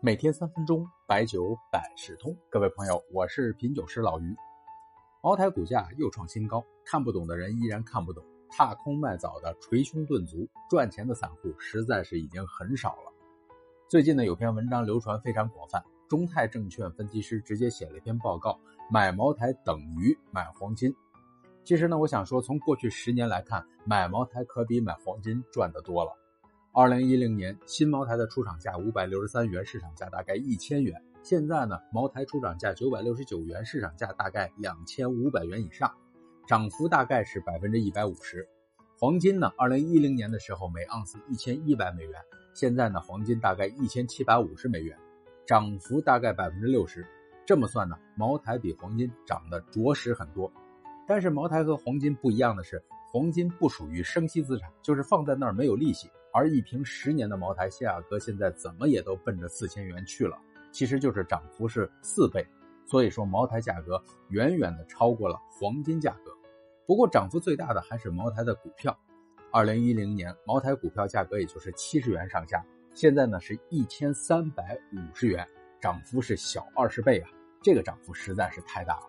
每天三分钟，白酒百事通。各位朋友，我是品酒师老于。茅台股价又创新高，看不懂的人依然看不懂，踏空卖早的捶胸顿足，赚钱的散户实在是已经很少了。最近呢，有篇文章流传非常广泛，中泰证券分析师直接写了一篇报告：买茅台等于买黄金。其实呢，我想说，从过去十年来看，买茅台可比买黄金赚得多了。二零一零年，新茅台的出厂价五百六十三元，市场价大概一千元。现在呢，茅台出厂价九百六十九元，市场价大概两千五百元以上，涨幅大概是百分之一百五十。黄金呢，二零一零年的时候每盎司一千一百美元，现在呢，黄金大概一千七百五十美元，涨幅大概百分之六十。这么算呢，茅台比黄金涨得着实很多。但是茅台和黄金不一样的是，黄金不属于生息资产，就是放在那儿没有利息。而一瓶十年的茅台价格现在怎么也都奔着四千元去了，其实就是涨幅是四倍，所以说茅台价格远远的超过了黄金价格。不过涨幅最大的还是茅台的股票，二零一零年茅台股票价格也就是七十元上下，现在呢是一千三百五十元，涨幅是小二十倍啊，这个涨幅实在是太大了。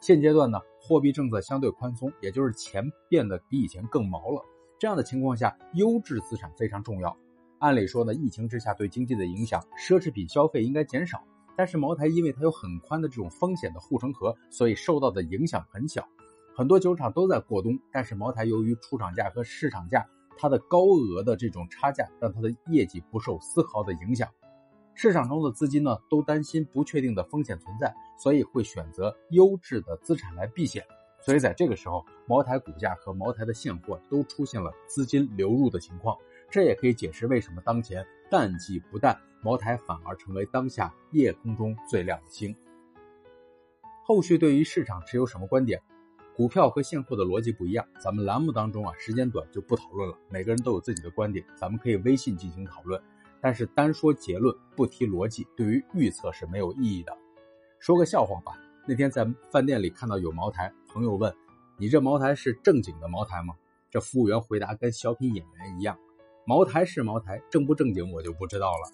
现阶段呢，货币政策相对宽松，也就是钱变得比以前更毛了。这样的情况下，优质资产非常重要。按理说呢，疫情之下对经济的影响，奢侈品消费应该减少。但是茅台因为它有很宽的这种风险的护城河，所以受到的影响很小。很多酒厂都在过冬，但是茅台由于出厂价和市场价它的高额的这种差价，让它的业绩不受丝毫的影响。市场中的资金呢，都担心不确定的风险存在，所以会选择优质的资产来避险。所以在这个时候，茅台股价和茅台的现货都出现了资金流入的情况，这也可以解释为什么当前淡季不淡，茅台反而成为当下夜空中最亮的星。后续对于市场持有什么观点？股票和现货的逻辑不一样，咱们栏目当中啊时间短就不讨论了，每个人都有自己的观点，咱们可以微信进行讨论，但是单说结论不提逻辑，对于预测是没有意义的。说个笑话吧。那天在饭店里看到有茅台，朋友问：“你这茅台是正经的茅台吗？”这服务员回答跟小品演员一样：“茅台是茅台，正不正经我就不知道了。”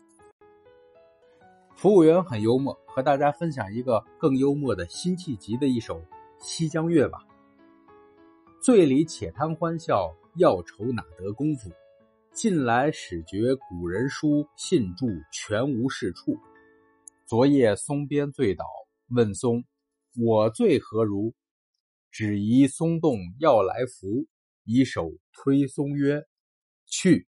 服务员很幽默，和大家分享一个更幽默的辛弃疾的一首《西江月》吧：“醉里且贪欢笑，要愁哪得功夫？近来始觉古人书，信注全无是处。昨夜松边醉倒，问松。”我醉何如？只疑松动要来扶，以手推松曰：“去。”